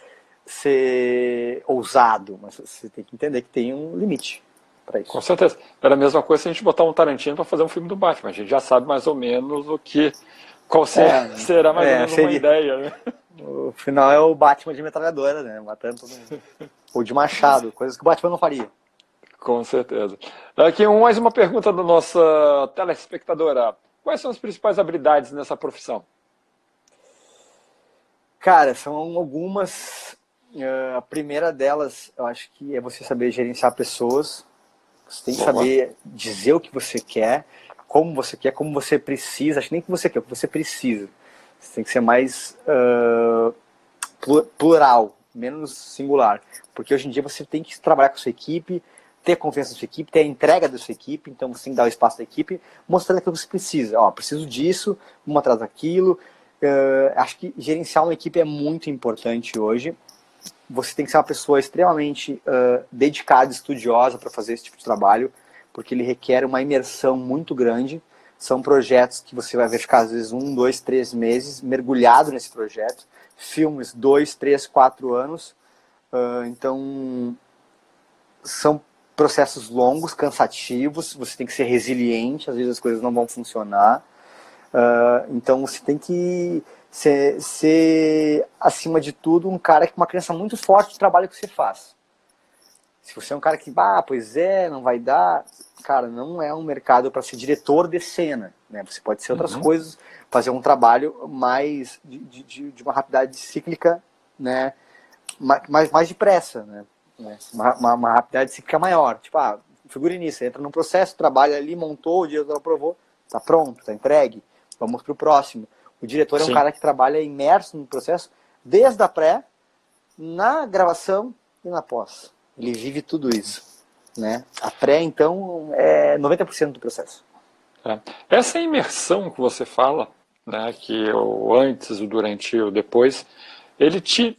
ser ousado, mas você tem que entender que tem um limite para isso. Com certeza. Era a mesma coisa se a gente botar um Tarantino para fazer um filme do Batman. A gente já sabe mais ou menos o que. Qual será, é, [LAUGHS] será mais é, ou menos seria, uma ideia, né? O final é o Batman de metralhadora, né? Matando todo mundo. [LAUGHS] Ou de machado, coisas que o Batman não faria. Com certeza. Aqui mais uma pergunta da nossa telespectadora. Quais são as principais habilidades nessa profissão? Cara, são algumas. Uh, a primeira delas, eu acho que é você saber gerenciar pessoas. Você tem que Boa. saber dizer o que você quer, como você quer, como você precisa. Acho que nem que você quer, o que você precisa. Você tem que ser mais uh, plural, menos singular. Porque hoje em dia você tem que trabalhar com a sua equipe, ter confiança na sua equipe, ter a entrega da sua equipe, então você tem que dar o espaço da equipe, mostrando aquilo que você precisa. Ó, preciso disso, vamos atrás daquilo. Uh, acho que gerenciar uma equipe é muito importante hoje. Você tem que ser uma pessoa extremamente uh, dedicada, estudiosa para fazer esse tipo de trabalho, porque ele requer uma imersão muito grande. São projetos que você vai ficar às vezes um, dois, três meses mergulhado nesse projeto. Filmes, dois, três, quatro anos. Uh, então, são processos longos, cansativos, você tem que ser resiliente, às vezes as coisas não vão funcionar. Uh, então você tem que ser, ser, acima de tudo, um cara com uma crença muito forte do trabalho que você faz. Se você é um cara que, ah, pois é, não vai dar, cara, não é um mercado para ser diretor de cena. Né? Você pode ser outras uhum. coisas, fazer um trabalho mais de, de, de uma rapidez cíclica, né? mais, mais depressa. Né? Né? Uma, uma, uma rapidez fica maior. Tipo, ah, figurinista, entra num processo, trabalha ali, montou, o diretor aprovou, tá pronto, tá entregue, vamos pro próximo. O diretor Sim. é um cara que trabalha imerso no processo desde a pré, na gravação e na pós. Ele vive tudo isso. Né? A pré, então, é 90% do processo. É. Essa imersão que você fala, né, que o antes, o durante e o depois, ele te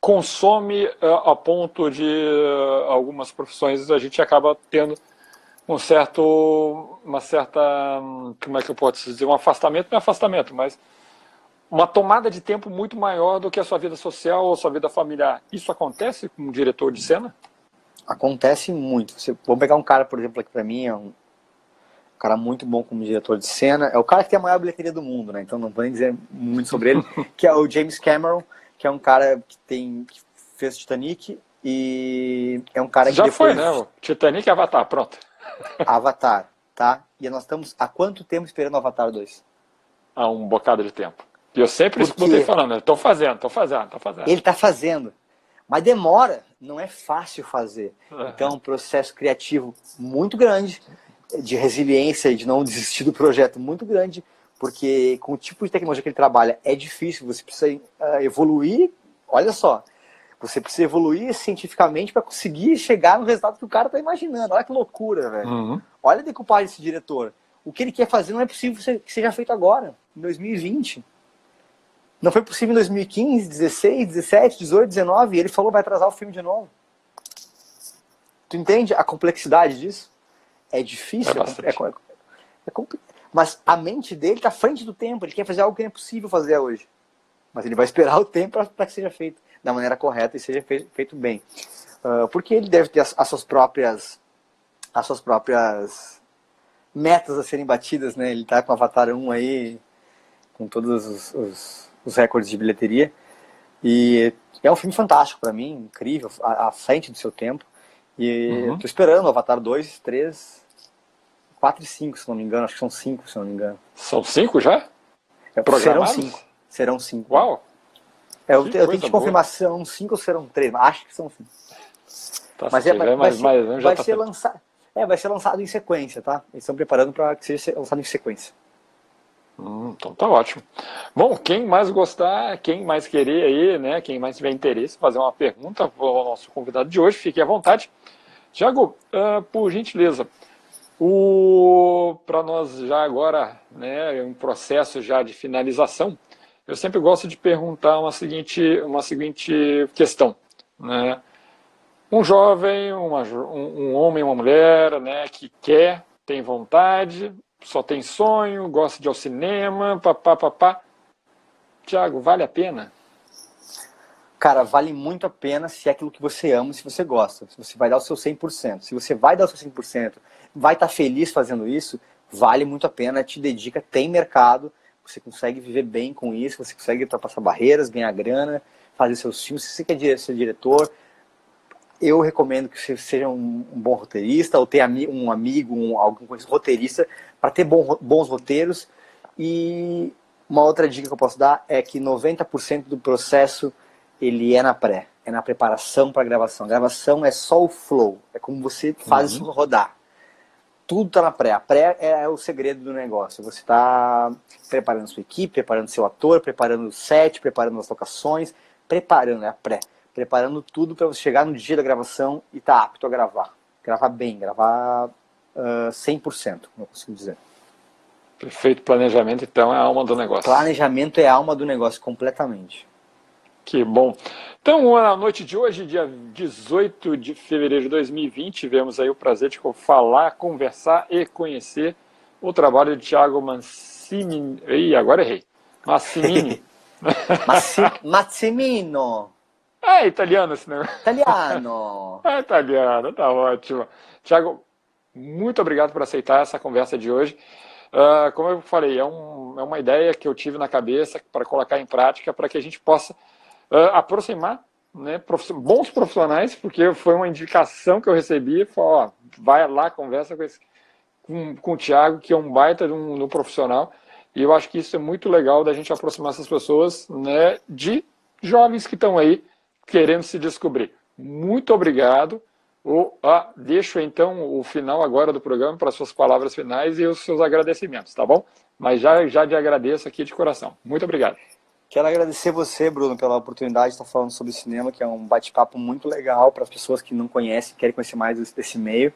consome eh, a ponto de eh, algumas profissões a gente acaba tendo um certo, uma certa, como é que eu posso dizer, um afastamento, não é afastamento, mas uma tomada de tempo muito maior do que a sua vida social ou a sua vida familiar. Isso acontece com um diretor de cena? Acontece muito. Você, vamos pegar um cara, por exemplo, aqui para mim, é um cara muito bom como diretor de cena. É o cara que tem a maior bilheteria do mundo, né? Então não vou nem dizer muito sobre ele, [LAUGHS] que é o James Cameron que é um cara que tem que fez Titanic e é um cara que já depois... foi, né? Titanic e Avatar, pronto. Avatar, tá? E nós estamos há quanto tempo esperando Avatar 2? Há um bocado de tempo. E eu sempre escutei falando, estou fazendo, estou fazendo, estou fazendo. Ele está fazendo. Mas demora, não é fácil fazer. Então é um processo criativo muito grande, de resiliência e de não desistir do projeto muito grande, porque com o tipo de tecnologia que ele trabalha é difícil, você precisa uh, evoluir. Olha só, você precisa evoluir cientificamente para conseguir chegar no resultado que o cara está imaginando. Olha que loucura, velho. Uhum. Olha a decupagem desse diretor. O que ele quer fazer não é possível que seja feito agora, em 2020. Não foi possível em 2015, 16, 17, 18, 19. E ele falou vai atrasar o filme de novo. Tu entende a complexidade disso? É difícil, é, é, é, é, mas a mente dele está à frente do tempo, ele quer fazer algo que não é possível fazer hoje. Mas ele vai esperar o tempo para que seja feito da maneira correta e seja feito, bem. Uh, porque ele deve ter as, as, suas próprias as suas próprias metas a serem batidas, né? Ele está com o Avatar 1 aí, com todos os, os, os recordes de bilheteria. E é um filme fantástico para mim, incrível, à, à, frente do seu tempo. E uhum. eu tô esperando o Avatar 2, 3, 4 e 5, se não me engano. Acho que são 5, se não me engano. São 5 já? É, serão 5. Serão 5. Uau! É, eu, eu tenho de confirmação 5 ou serão 3. Acho que são 5. Tá mas é, vai, vai, ser, mais, vai tá ser lançado. É, vai ser lançado em sequência, tá? Eles estão preparando para que seja lançado em sequência. Hum, então tá ótimo. Bom, quem mais gostar, quem mais querer aí, né? Quem mais tiver interesse, fazer uma pergunta ao nosso convidado de hoje, fique à vontade. Tiago, uh, por gentileza, o para nós já agora, né, um processo já de finalização, eu sempre gosto de perguntar uma seguinte, uma seguinte questão, né? Um jovem, uma, um, um homem, uma mulher, né, que quer, tem vontade, só tem sonho, gosta de ir ao cinema, papá, papá. Tiago, vale a pena? Cara, vale muito a pena se é aquilo que você ama, se você gosta, se você vai dar o seu 100%. Se você vai dar o seu 100%, vai estar tá feliz fazendo isso, vale muito a pena, te dedica, tem mercado, você consegue viver bem com isso, você consegue ultrapassar barreiras, ganhar grana, fazer seus filmes. Se você quer ser diretor, eu recomendo que você seja um, um bom roteirista ou tenha um amigo, um, algum roteirista, para ter bom, bons roteiros. E uma outra dica que eu posso dar é que 90% do processo ele é na pré, é na preparação para a gravação. A gravação é só o flow, é como você faz uhum. isso rodar. Tudo está na pré. A pré é o segredo do negócio. Você está preparando sua equipe, preparando seu ator, preparando o set, preparando as locações, preparando, é a pré preparando tudo para você chegar no dia da gravação e estar tá apto a gravar. Gravar bem, gravar uh, 100%, não consigo dizer. Perfeito. Planejamento, então, é a alma do negócio. Planejamento é a alma do negócio, completamente. Que bom. Então, na noite de hoje, dia 18 de fevereiro de 2020, tivemos aí o prazer de falar, conversar e conhecer o trabalho de Thiago Mancini. Ih, agora errei. Massimini. [LAUGHS] Massimino. É italiano esse negócio. Italiano. [LAUGHS] É italiano, tá ótimo. Tiago, muito obrigado por aceitar essa conversa de hoje. Uh, como eu falei, é, um, é, uma ideia que eu tive na cabeça para colocar em prática para que a gente possa uh, aproximar né, bons profissionais, porque foi uma indicação que eu recebi, falou, ó, vai lá, conversa com, esse, com, com o Thiago, que é um baita de um, de um profissional, e eu acho que isso é muito legal da gente aproximar essas pessoas né, de jovens que estão aí querendo se descobrir. Muito obrigado. O, ah, deixo então o final agora do programa para as suas palavras finais e os seus agradecimentos, tá bom? Mas já, já te agradeço aqui de coração. Muito obrigado. Quero agradecer você, Bruno, pela oportunidade de estar falando sobre cinema, que é um bate-papo muito legal para as pessoas que não conhecem, querem conhecer mais desse meio.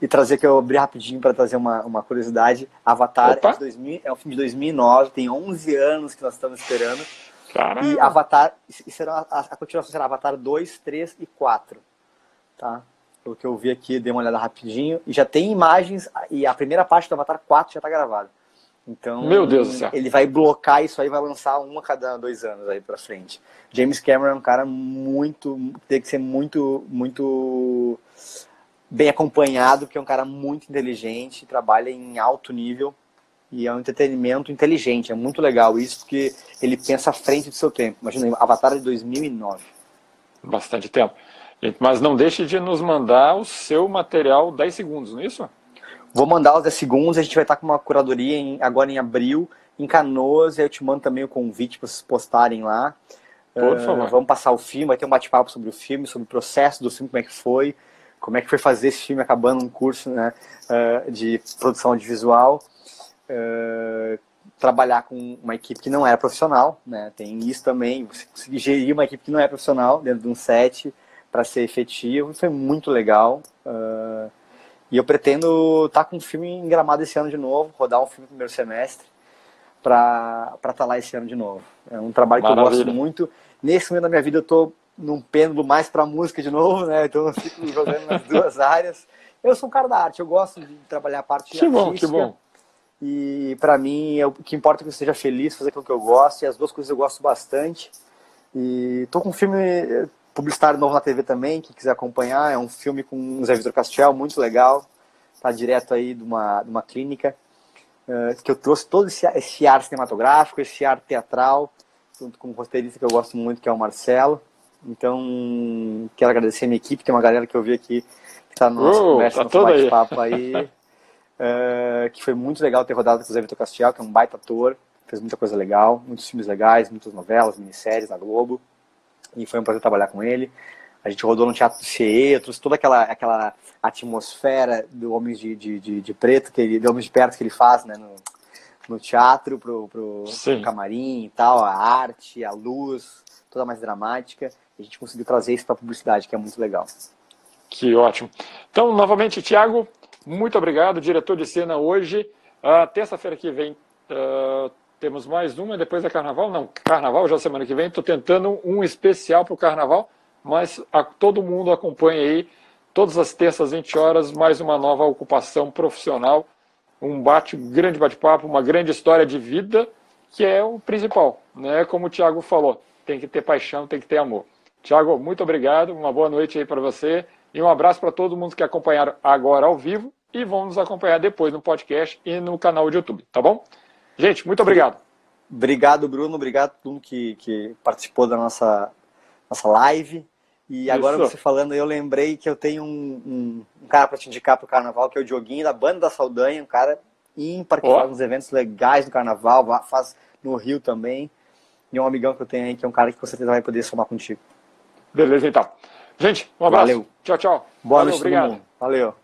E trazer que eu abri rapidinho para trazer uma, uma curiosidade. Avatar é, 2000, é um filme de 2009, tem 11 anos que nós estamos esperando. Caramba. E Avatar, será, a, a continuação será Avatar 2, 3 e 4. Tá? Pelo que eu vi aqui, dei uma olhada rapidinho. E já tem imagens, e a primeira parte do Avatar 4 já está gravada. Então, Meu Deus do céu. ele vai blocar isso aí, vai lançar um a cada dois anos aí pra frente. James Cameron é um cara muito, tem que ser muito, muito bem acompanhado, porque é um cara muito inteligente, trabalha em alto nível e é um entretenimento inteligente. É muito legal isso, porque ele pensa à frente do seu tempo. Imagina, Avatar de 2009. Bastante tempo. Mas não deixe de nos mandar o seu material 10 segundos, não é isso? Vou mandar os 10 segundos, a gente vai estar com uma curadoria em, agora em abril, em Canoas, eu te mando também o convite para vocês postarem lá. Por uh, favor. Vamos passar o filme, vai ter um bate-papo sobre o filme, sobre o processo do filme, como é que foi, como é que foi fazer esse filme acabando um curso né, uh, de produção audiovisual. Uh, trabalhar com uma equipe que não era profissional, né? Tem isso também, você conseguir gerir uma equipe que não é profissional dentro de um set para ser efetivo, foi muito legal. Uh, e eu pretendo estar tá com um filme em Gramado esse ano de novo, rodar um filme no primeiro semestre para estar tá lá esse ano de novo. É um trabalho Maravilha. que eu gosto muito. Nesse momento da minha vida eu estou num pêndulo mais para música de novo, né? Então eu fico jogando nas duas [LAUGHS] áreas. Eu sou um cara da arte, eu gosto de trabalhar a parte que artística. Bom, que bom. E para mim, o que importa é que eu esteja feliz, fazer aquilo que eu gosto, e as duas coisas eu gosto bastante. E tô com um filme publicitário novo na TV também, que quiser acompanhar, é um filme com o Zé Vitor Castiel, muito legal, tá direto aí de uma, de uma clínica, uh, que eu trouxe todo esse, esse ar cinematográfico, esse ar teatral, junto com um roteirista que eu gosto muito, que é o Marcelo. Então, quero agradecer a minha equipe, tem uma galera que eu vi aqui que está no nosso uh, conversa, tá no bate-papo aí. aí [LAUGHS] uh, que foi muito legal ter rodado com o Zé Vitor Castiel, que é um baita ator, fez muita coisa legal, muitos filmes legais, muitas novelas, minisséries na Globo, e foi um prazer trabalhar com ele. A gente rodou no Teatro CE, eu trouxe toda aquela, aquela atmosfera do Homens de, de, de, de Preto, que ele, de Homens de Perto que ele faz né, no, no teatro, pro, pro, pro camarim e tal, a arte, a luz, toda mais dramática. E a gente conseguiu trazer isso para a publicidade, que é muito legal. Que ótimo. Então, novamente, Tiago, muito obrigado, diretor de cena. Hoje, uh, terça-feira que vem, uh, temos mais uma, depois é carnaval? Não, carnaval já semana que vem. Estou tentando um especial para o carnaval, mas a, todo mundo acompanha aí, todas as terças, 20 horas, mais uma nova ocupação profissional. Um bate, grande bate-papo, uma grande história de vida, que é o principal. Né? Como o Thiago falou, tem que ter paixão, tem que ter amor. Tiago, muito obrigado, uma boa noite aí para você e um abraço para todo mundo que acompanharam agora ao vivo e vão nos acompanhar depois no podcast e no canal do YouTube, tá bom? Gente, muito obrigado. Obrigado, Bruno, obrigado a todo mundo que, que participou da nossa, nossa live. E agora Isso. você falando, eu lembrei que eu tenho um, um, um cara para te indicar para o carnaval, que é o Dioguinho da Banda da Saldanha, um cara ímpar que oh. faz uns eventos legais no carnaval, faz no Rio também. E um amigão que eu tenho aí, que é um cara que com certeza vai poder somar contigo. Beleza, então. Gente, um abraço. Valeu. Tchau, tchau. Boa Valeu, noite, obrigado. Valeu.